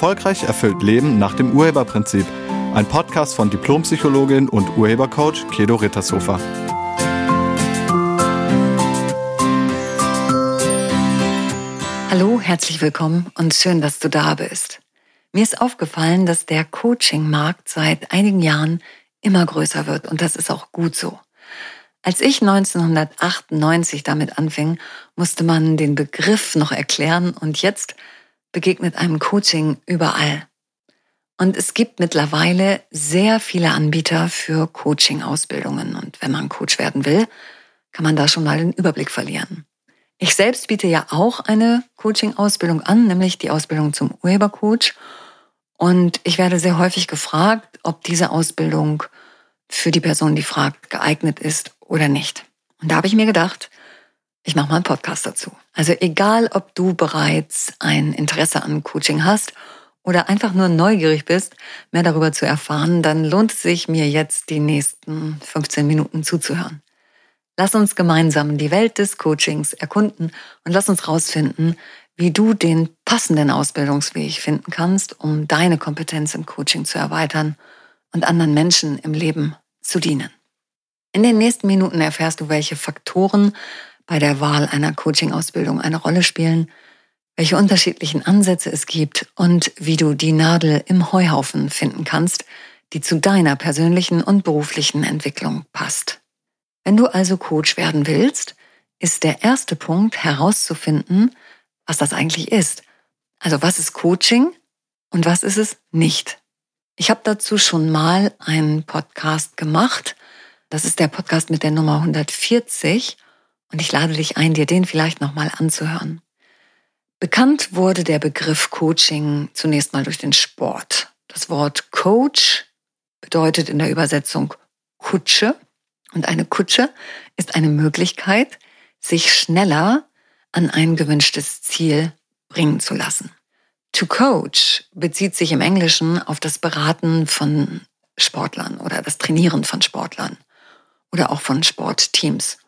Erfolgreich erfüllt Leben nach dem Urheberprinzip. Ein Podcast von Diplompsychologin und Urhebercoach Kedo Rittershofer. Hallo, herzlich willkommen und schön, dass du da bist. Mir ist aufgefallen, dass der Coaching-Markt seit einigen Jahren immer größer wird und das ist auch gut so. Als ich 1998 damit anfing, musste man den Begriff noch erklären und jetzt begegnet einem Coaching überall. Und es gibt mittlerweile sehr viele Anbieter für Coaching-Ausbildungen. Und wenn man Coach werden will, kann man da schon mal den Überblick verlieren. Ich selbst biete ja auch eine Coaching-Ausbildung an, nämlich die Ausbildung zum Urhebercoach. Und ich werde sehr häufig gefragt, ob diese Ausbildung für die Person, die fragt, geeignet ist oder nicht. Und da habe ich mir gedacht, ich mache mal einen Podcast dazu. Also egal, ob du bereits ein Interesse an Coaching hast oder einfach nur neugierig bist, mehr darüber zu erfahren, dann lohnt es sich, mir jetzt die nächsten 15 Minuten zuzuhören. Lass uns gemeinsam die Welt des Coachings erkunden und lass uns rausfinden, wie du den passenden Ausbildungsweg finden kannst, um deine Kompetenz im Coaching zu erweitern und anderen Menschen im Leben zu dienen. In den nächsten Minuten erfährst du, welche Faktoren bei der Wahl einer Coaching-Ausbildung eine Rolle spielen, welche unterschiedlichen Ansätze es gibt und wie du die Nadel im Heuhaufen finden kannst, die zu deiner persönlichen und beruflichen Entwicklung passt. Wenn du also Coach werden willst, ist der erste Punkt herauszufinden, was das eigentlich ist. Also was ist Coaching und was ist es nicht? Ich habe dazu schon mal einen Podcast gemacht. Das ist der Podcast mit der Nummer 140 und ich lade dich ein, dir den vielleicht nochmal anzuhören. Bekannt wurde der Begriff Coaching zunächst mal durch den Sport. Das Wort Coach bedeutet in der Übersetzung Kutsche. Und eine Kutsche ist eine Möglichkeit, sich schneller an ein gewünschtes Ziel bringen zu lassen. To coach bezieht sich im Englischen auf das Beraten von Sportlern oder das Trainieren von Sportlern oder auch von Sportteams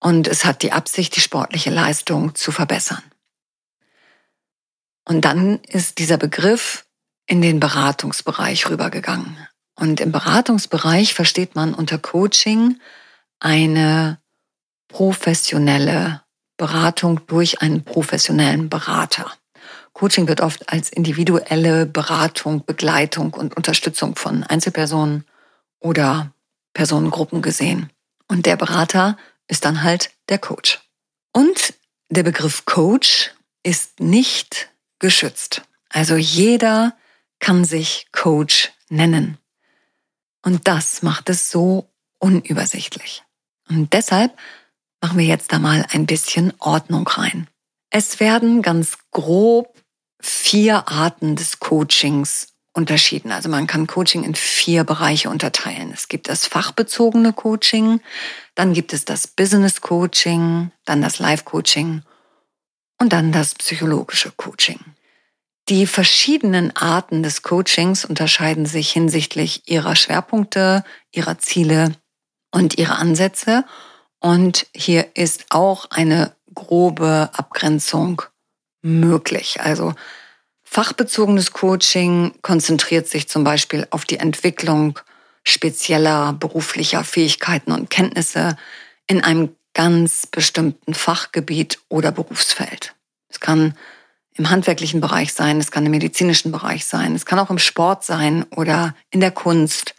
und es hat die Absicht, die sportliche Leistung zu verbessern. Und dann ist dieser Begriff in den Beratungsbereich rübergegangen. Und im Beratungsbereich versteht man unter Coaching eine professionelle Beratung durch einen professionellen Berater. Coaching wird oft als individuelle Beratung, Begleitung und Unterstützung von Einzelpersonen oder Personengruppen gesehen. Und der Berater ist dann halt der Coach. Und der Begriff Coach ist nicht geschützt. Also jeder kann sich Coach nennen. Und das macht es so unübersichtlich. Und deshalb machen wir jetzt da mal ein bisschen Ordnung rein. Es werden ganz grob vier Arten des Coachings unterschieden. Also man kann Coaching in vier Bereiche unterteilen. Es gibt das fachbezogene Coaching, dann gibt es das Business Coaching, dann das Life Coaching und dann das psychologische Coaching. Die verschiedenen Arten des Coachings unterscheiden sich hinsichtlich ihrer Schwerpunkte, ihrer Ziele und ihrer Ansätze. Und hier ist auch eine grobe Abgrenzung möglich. Also Fachbezogenes Coaching konzentriert sich zum Beispiel auf die Entwicklung spezieller beruflicher Fähigkeiten und Kenntnisse in einem ganz bestimmten Fachgebiet oder Berufsfeld. Es kann im handwerklichen Bereich sein, es kann im medizinischen Bereich sein, es kann auch im Sport sein oder in der Kunst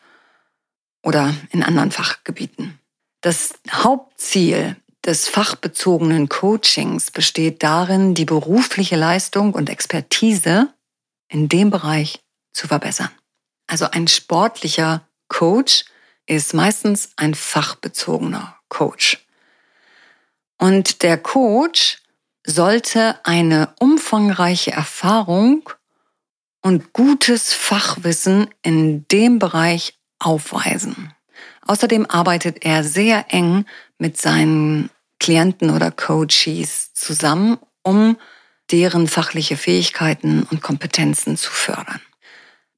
oder in anderen Fachgebieten. Das Hauptziel des fachbezogenen Coachings besteht darin, die berufliche Leistung und Expertise in dem Bereich zu verbessern. Also ein sportlicher Coach ist meistens ein fachbezogener Coach. Und der Coach sollte eine umfangreiche Erfahrung und gutes Fachwissen in dem Bereich aufweisen. Außerdem arbeitet er sehr eng mit seinen Klienten oder Coaches zusammen, um deren fachliche Fähigkeiten und Kompetenzen zu fördern.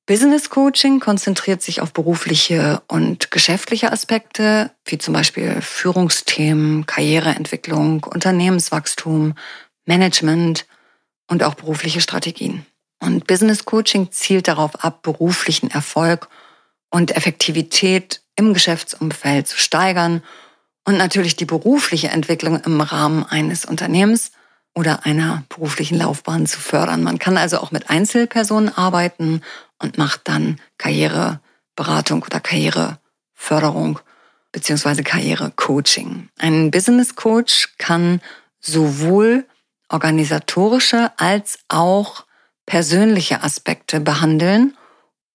Business Coaching konzentriert sich auf berufliche und geschäftliche Aspekte, wie zum Beispiel Führungsthemen, Karriereentwicklung, Unternehmenswachstum, Management und auch berufliche Strategien. Und Business Coaching zielt darauf ab, beruflichen Erfolg und Effektivität im Geschäftsumfeld zu steigern und natürlich die berufliche Entwicklung im Rahmen eines Unternehmens oder einer beruflichen Laufbahn zu fördern. Man kann also auch mit Einzelpersonen arbeiten und macht dann Karriereberatung oder Karriereförderung beziehungsweise Karrierecoaching. Ein Business Coach kann sowohl organisatorische als auch persönliche Aspekte behandeln,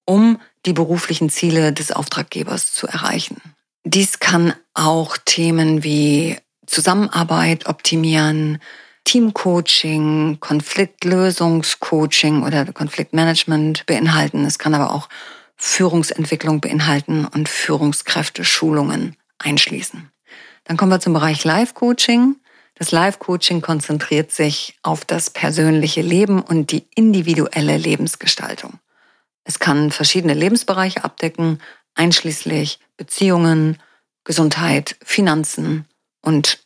um die beruflichen Ziele des Auftraggebers zu erreichen. Dies kann auch Themen wie Zusammenarbeit optimieren, Teamcoaching, Konfliktlösungscoaching oder Konfliktmanagement beinhalten. Es kann aber auch Führungsentwicklung beinhalten und Führungskräfte-Schulungen einschließen. Dann kommen wir zum Bereich Live-Coaching. Das Live-Coaching konzentriert sich auf das persönliche Leben und die individuelle Lebensgestaltung. Es kann verschiedene Lebensbereiche abdecken, einschließlich Beziehungen, Gesundheit, Finanzen und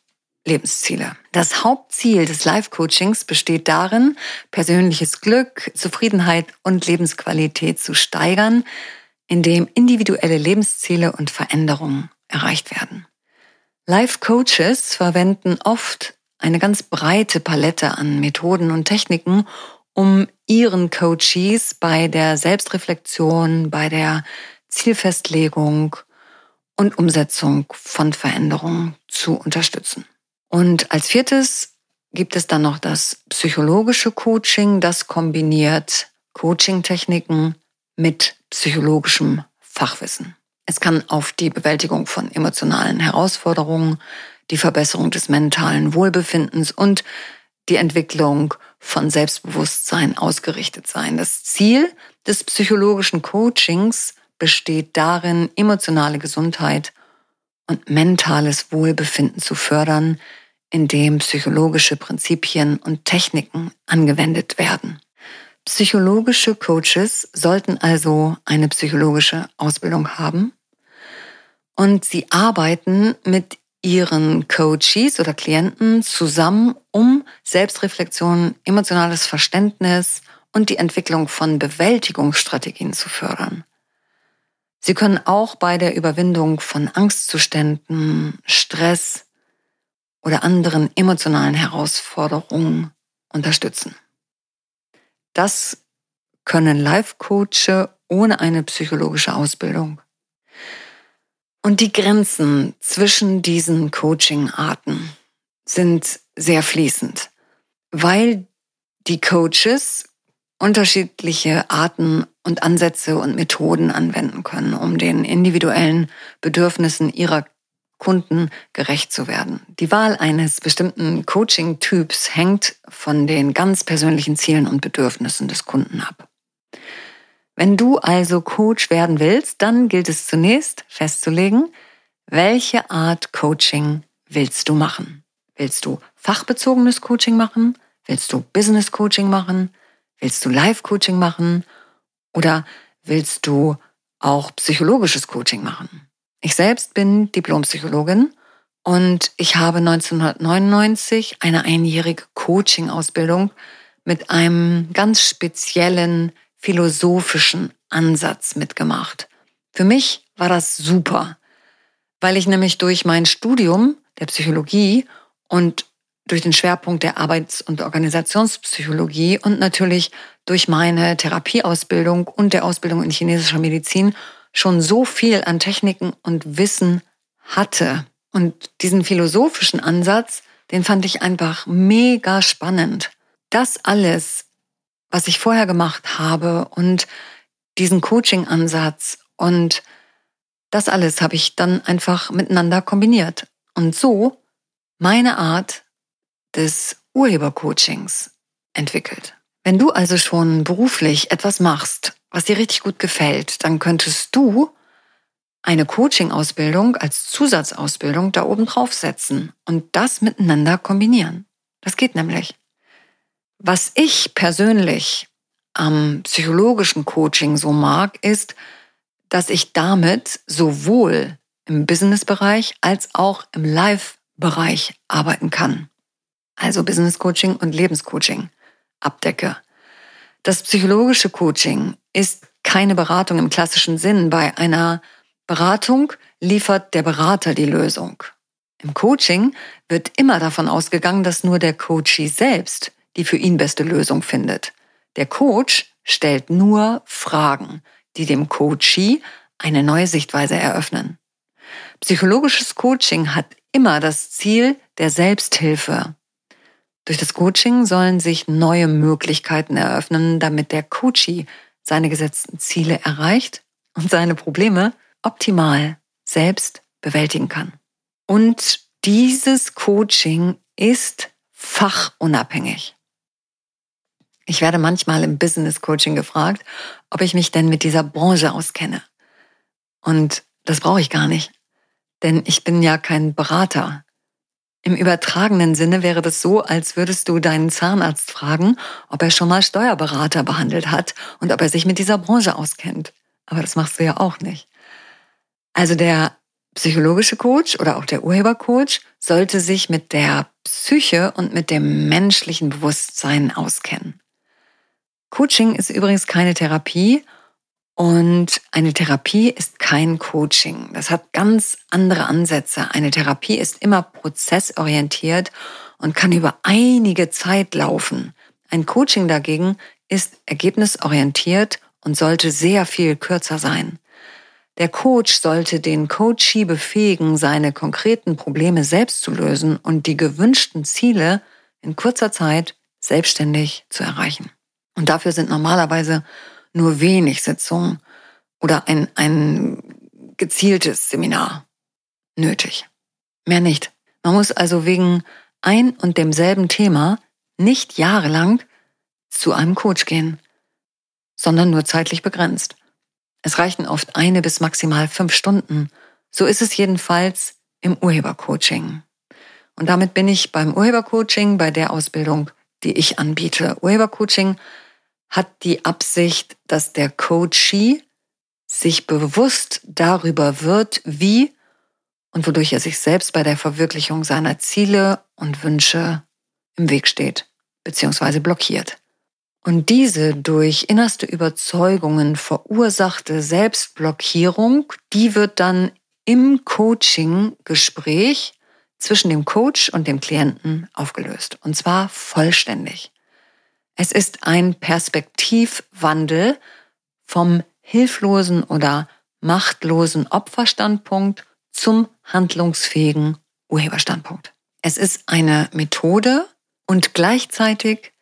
Lebensziele. Das Hauptziel des Life-Coachings besteht darin, persönliches Glück, Zufriedenheit und Lebensqualität zu steigern, indem individuelle Lebensziele und Veränderungen erreicht werden. Life-Coaches verwenden oft eine ganz breite Palette an Methoden und Techniken, um ihren Coaches bei der Selbstreflexion, bei der Zielfestlegung und Umsetzung von Veränderungen zu unterstützen. Und als viertes gibt es dann noch das psychologische Coaching, das kombiniert Coaching-Techniken mit psychologischem Fachwissen. Es kann auf die Bewältigung von emotionalen Herausforderungen, die Verbesserung des mentalen Wohlbefindens und die Entwicklung von Selbstbewusstsein ausgerichtet sein. Das Ziel des psychologischen Coachings besteht darin, emotionale Gesundheit und mentales Wohlbefinden zu fördern, indem psychologische Prinzipien und Techniken angewendet werden. Psychologische Coaches sollten also eine psychologische Ausbildung haben und sie arbeiten mit ihren Coaches oder Klienten zusammen, um Selbstreflexion, emotionales Verständnis und die Entwicklung von Bewältigungsstrategien zu fördern. Sie können auch bei der Überwindung von Angstzuständen, Stress oder anderen emotionalen Herausforderungen unterstützen. Das können Life-Coache ohne eine psychologische Ausbildung. Und die Grenzen zwischen diesen Coaching-Arten sind sehr fließend, weil die Coaches unterschiedliche Arten und Ansätze und Methoden anwenden können, um den individuellen Bedürfnissen ihrer Kunden gerecht zu werden. Die Wahl eines bestimmten Coaching-Typs hängt von den ganz persönlichen Zielen und Bedürfnissen des Kunden ab. Wenn du also Coach werden willst, dann gilt es zunächst festzulegen, welche Art Coaching willst du machen. Willst du fachbezogenes Coaching machen? Willst du Business Coaching machen? Willst du Live-Coaching machen oder willst du auch psychologisches Coaching machen? Ich selbst bin Diplompsychologin und ich habe 1999 eine einjährige Coaching-Ausbildung mit einem ganz speziellen philosophischen Ansatz mitgemacht. Für mich war das super, weil ich nämlich durch mein Studium der Psychologie und durch den Schwerpunkt der Arbeits- und Organisationspsychologie und natürlich durch meine Therapieausbildung und der Ausbildung in chinesischer Medizin schon so viel an Techniken und Wissen hatte. Und diesen philosophischen Ansatz, den fand ich einfach mega spannend. Das alles, was ich vorher gemacht habe und diesen Coaching-Ansatz und das alles habe ich dann einfach miteinander kombiniert. Und so meine Art des Urhebercoachings entwickelt. Wenn du also schon beruflich etwas machst, was dir richtig gut gefällt, dann könntest du eine Coaching-Ausbildung als Zusatzausbildung da oben drauf setzen und das miteinander kombinieren. Das geht nämlich. Was ich persönlich am psychologischen Coaching so mag, ist, dass ich damit sowohl im Business-Bereich als auch im Live-Bereich arbeiten kann also Business Coaching und Lebenscoaching abdecke. Das psychologische Coaching ist keine Beratung im klassischen Sinn. Bei einer Beratung liefert der Berater die Lösung. Im Coaching wird immer davon ausgegangen, dass nur der Coachee selbst die für ihn beste Lösung findet. Der Coach stellt nur Fragen, die dem Coachee eine neue Sichtweise eröffnen. Psychologisches Coaching hat immer das Ziel der Selbsthilfe. Durch das Coaching sollen sich neue Möglichkeiten eröffnen, damit der Coachee seine gesetzten Ziele erreicht und seine Probleme optimal selbst bewältigen kann. Und dieses Coaching ist fachunabhängig. Ich werde manchmal im Business Coaching gefragt, ob ich mich denn mit dieser Branche auskenne. Und das brauche ich gar nicht, denn ich bin ja kein Berater. Im übertragenen Sinne wäre das so, als würdest du deinen Zahnarzt fragen, ob er schon mal Steuerberater behandelt hat und ob er sich mit dieser Branche auskennt. Aber das machst du ja auch nicht. Also der psychologische Coach oder auch der Urhebercoach sollte sich mit der Psyche und mit dem menschlichen Bewusstsein auskennen. Coaching ist übrigens keine Therapie und eine Therapie ist kein Coaching. Das hat ganz andere Ansätze. Eine Therapie ist immer prozessorientiert und kann über einige Zeit laufen. Ein Coaching dagegen ist ergebnisorientiert und sollte sehr viel kürzer sein. Der Coach sollte den Coachee befähigen, seine konkreten Probleme selbst zu lösen und die gewünschten Ziele in kurzer Zeit selbstständig zu erreichen. Und dafür sind normalerweise nur wenig Sitzungen oder ein, ein gezieltes Seminar nötig. Mehr nicht. Man muss also wegen ein und demselben Thema nicht jahrelang zu einem Coach gehen, sondern nur zeitlich begrenzt. Es reichen oft eine bis maximal fünf Stunden. So ist es jedenfalls im Urhebercoaching. Und damit bin ich beim Urhebercoaching, bei der Ausbildung, die ich anbiete. Urhebercoaching hat die Absicht, dass der Coachee sich bewusst darüber wird, wie und wodurch er sich selbst bei der Verwirklichung seiner Ziele und Wünsche im Weg steht bzw. blockiert. Und diese durch innerste Überzeugungen verursachte Selbstblockierung, die wird dann im Coaching-Gespräch zwischen dem Coach und dem Klienten aufgelöst. Und zwar vollständig. Es ist ein Perspektivwandel vom hilflosen oder machtlosen Opferstandpunkt zum handlungsfähigen Urheberstandpunkt. Es ist eine Methode und gleichzeitig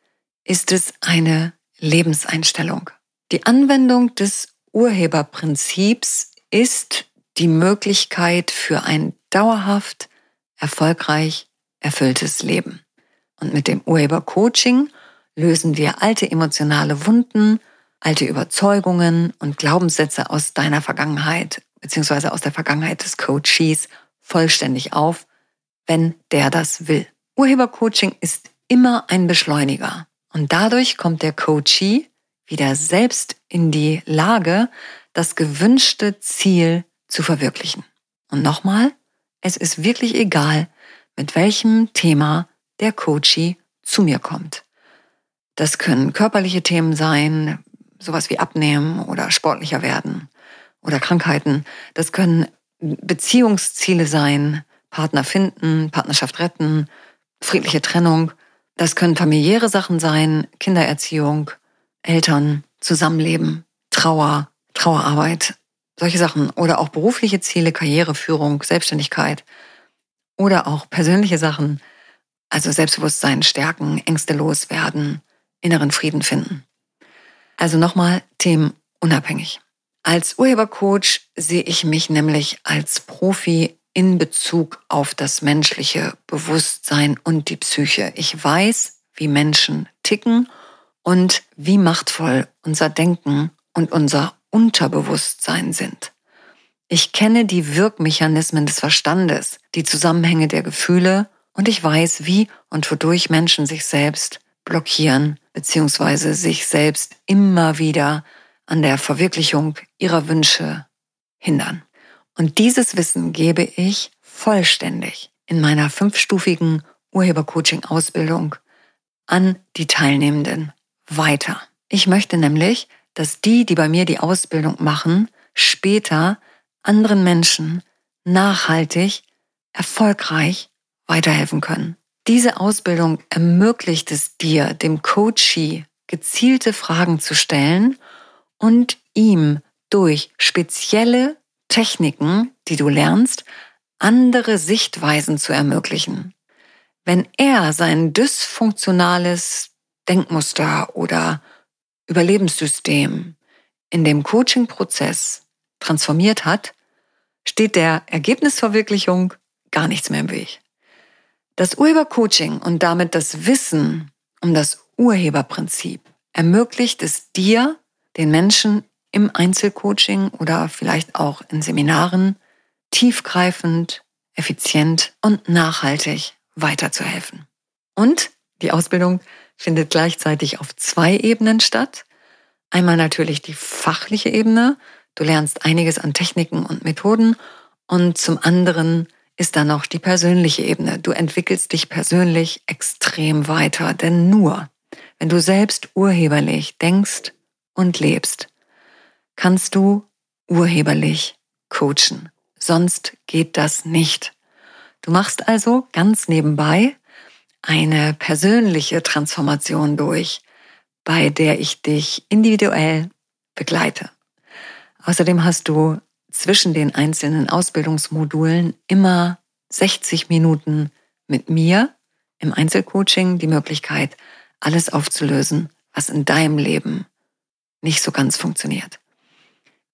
ist es eine Lebenseinstellung. Die Anwendung des Urheberprinzips ist die Möglichkeit für ein dauerhaft, erfolgreich, erfülltes Leben. Und mit dem Urhebercoaching lösen wir alte emotionale Wunden, alte Überzeugungen und Glaubenssätze aus deiner Vergangenheit beziehungsweise aus der Vergangenheit des Coaches vollständig auf, wenn der das will. Urhebercoaching ist immer ein Beschleuniger und dadurch kommt der Coachee wieder selbst in die Lage, das gewünschte Ziel zu verwirklichen. Und nochmal, es ist wirklich egal, mit welchem Thema der Coachee zu mir kommt. Das können körperliche Themen sein, sowas wie Abnehmen oder sportlicher werden oder Krankheiten. Das können Beziehungsziele sein, Partner finden, Partnerschaft retten, friedliche Trennung. Das können familiäre Sachen sein, Kindererziehung, Eltern, Zusammenleben, Trauer, Trauerarbeit, solche Sachen. Oder auch berufliche Ziele, Karriereführung, Selbstständigkeit. Oder auch persönliche Sachen, also Selbstbewusstsein stärken, Ängste loswerden, inneren Frieden finden. Also nochmal Themen unabhängig. Als Urhebercoach sehe ich mich nämlich als Profi in Bezug auf das menschliche Bewusstsein und die Psyche. Ich weiß, wie Menschen ticken und wie machtvoll unser Denken und unser Unterbewusstsein sind. Ich kenne die Wirkmechanismen des Verstandes, die Zusammenhänge der Gefühle und ich weiß, wie und wodurch Menschen sich selbst blockieren bzw. sich selbst immer wieder an der Verwirklichung ihrer Wünsche hindern. Und dieses Wissen gebe ich vollständig in meiner fünfstufigen Urhebercoaching-Ausbildung an die Teilnehmenden weiter. Ich möchte nämlich, dass die, die bei mir die Ausbildung machen, später anderen Menschen nachhaltig, erfolgreich weiterhelfen können. Diese Ausbildung ermöglicht es dir, dem Coachee gezielte Fragen zu stellen und ihm durch spezielle Techniken, die du lernst, andere Sichtweisen zu ermöglichen. Wenn er sein dysfunktionales Denkmuster oder Überlebenssystem in dem Coaching-Prozess transformiert hat, steht der Ergebnisverwirklichung gar nichts mehr im Weg. Das Urhebercoaching und damit das Wissen um das Urheberprinzip ermöglicht es dir, den Menschen im Einzelcoaching oder vielleicht auch in Seminaren tiefgreifend, effizient und nachhaltig weiterzuhelfen. Und die Ausbildung findet gleichzeitig auf zwei Ebenen statt. Einmal natürlich die fachliche Ebene. Du lernst einiges an Techniken und Methoden. Und zum anderen ist da noch die persönliche Ebene. Du entwickelst dich persönlich extrem weiter, denn nur wenn du selbst urheberlich denkst und lebst, kannst du urheberlich coachen. Sonst geht das nicht. Du machst also ganz nebenbei eine persönliche Transformation durch, bei der ich dich individuell begleite. Außerdem hast du zwischen den einzelnen Ausbildungsmodulen immer 60 Minuten mit mir im Einzelcoaching die Möglichkeit, alles aufzulösen, was in deinem Leben nicht so ganz funktioniert.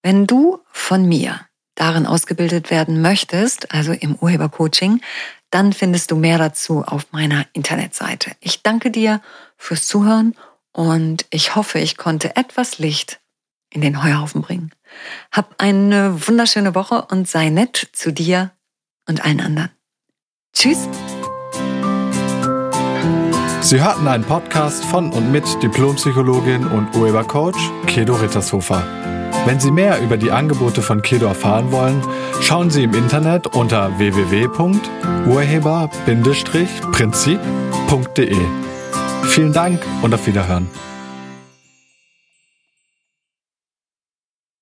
Wenn du von mir darin ausgebildet werden möchtest, also im Urhebercoaching, dann findest du mehr dazu auf meiner Internetseite. Ich danke dir fürs Zuhören und ich hoffe, ich konnte etwas Licht in den Heuhaufen bringen. Hab eine wunderschöne Woche und sei nett zu dir und allen anderen. Tschüss. Sie hörten einen Podcast von und mit Diplompsychologin und Urhebercoach Kedo Rittershofer. Wenn Sie mehr über die Angebote von Kedo erfahren wollen, schauen Sie im Internet unter www.urheber-prinzip.de. Vielen Dank und auf Wiederhören.